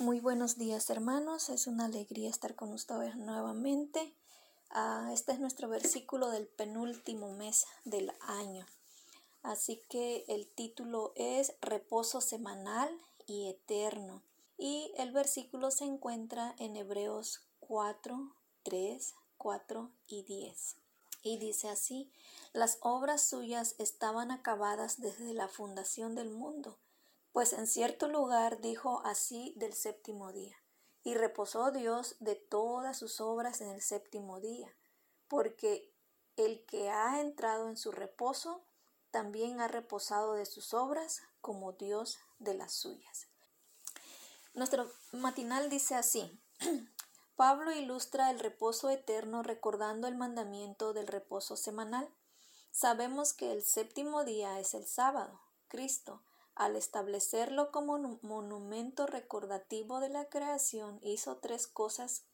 Muy buenos días hermanos, es una alegría estar con ustedes nuevamente. Ah, este es nuestro versículo del penúltimo mes del año. Así que el título es Reposo semanal y eterno. Y el versículo se encuentra en Hebreos 4, 3, 4 y 10. Y dice así, las obras suyas estaban acabadas desde la fundación del mundo, pues en cierto lugar dijo así del séptimo día, y reposó Dios de todas sus obras en el séptimo día, porque el que ha entrado en su reposo, también ha reposado de sus obras como Dios de las suyas. Nuestro matinal dice así. Pablo ilustra el reposo eterno recordando el mandamiento del reposo semanal. Sabemos que el séptimo día es el sábado. Cristo, al establecerlo como monumento recordativo de la creación, hizo tres cosas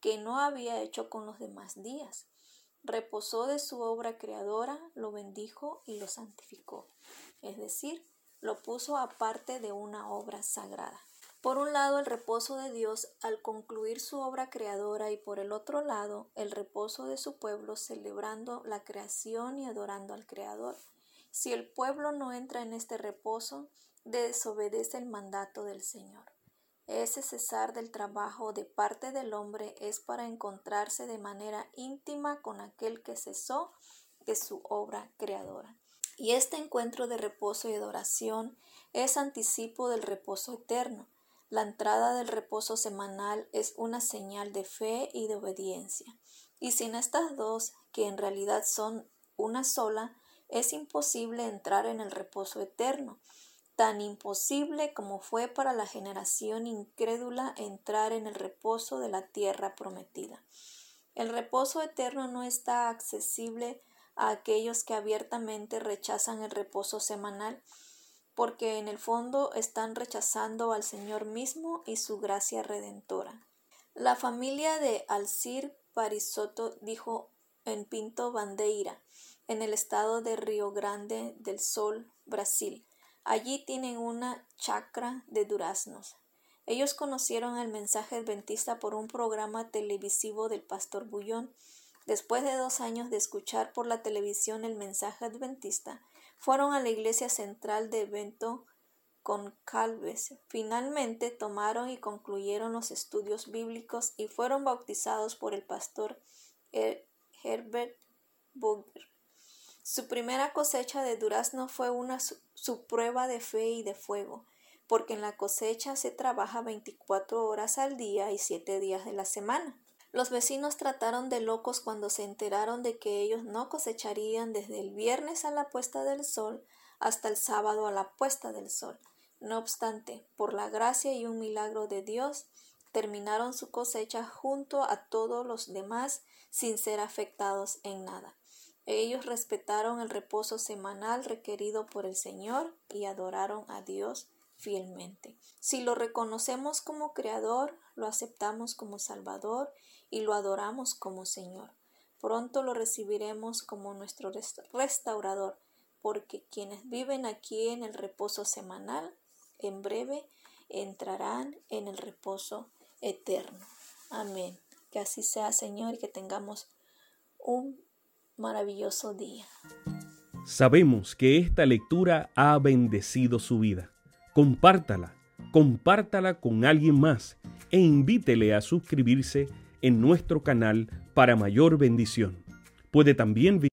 que no había hecho con los demás días. Reposó de su obra creadora, lo bendijo y lo santificó. Es decir, lo puso aparte de una obra sagrada. Por un lado, el reposo de Dios al concluir su obra creadora y por el otro lado, el reposo de su pueblo celebrando la creación y adorando al Creador. Si el pueblo no entra en este reposo, desobedece el mandato del Señor. Ese cesar del trabajo de parte del hombre es para encontrarse de manera íntima con aquel que cesó de su obra creadora. Y este encuentro de reposo y adoración es anticipo del reposo eterno la entrada del reposo semanal es una señal de fe y de obediencia. Y sin estas dos, que en realidad son una sola, es imposible entrar en el reposo eterno, tan imposible como fue para la generación incrédula entrar en el reposo de la tierra prometida. El reposo eterno no está accesible a aquellos que abiertamente rechazan el reposo semanal, porque en el fondo están rechazando al Señor mismo y su gracia redentora. La familia de Alcir Parisotto dijo en Pinto Bandeira, en el estado de Río Grande del Sol, Brasil. Allí tienen una chacra de duraznos. Ellos conocieron el mensaje adventista por un programa televisivo del pastor Bullón. Después de dos años de escuchar por la televisión el mensaje adventista, fueron a la iglesia central de Bento con Calves. Finalmente tomaron y concluyeron los estudios bíblicos y fueron bautizados por el pastor Herbert Boger. Su primera cosecha de durazno fue una su prueba de fe y de fuego, porque en la cosecha se trabaja 24 horas al día y 7 días de la semana. Los vecinos trataron de locos cuando se enteraron de que ellos no cosecharían desde el viernes a la puesta del sol hasta el sábado a la puesta del sol. No obstante, por la gracia y un milagro de Dios, terminaron su cosecha junto a todos los demás sin ser afectados en nada. Ellos respetaron el reposo semanal requerido por el Señor y adoraron a Dios fielmente. Si lo reconocemos como Creador, lo aceptamos como Salvador y lo adoramos como Señor. Pronto lo recibiremos como nuestro restaurador, porque quienes viven aquí en el reposo semanal, en breve entrarán en el reposo eterno. Amén. Que así sea, Señor, y que tengamos un maravilloso día. Sabemos que esta lectura ha bendecido su vida. compártala, compártala con alguien más e invítele a suscribirse en nuestro canal para mayor bendición. Puede también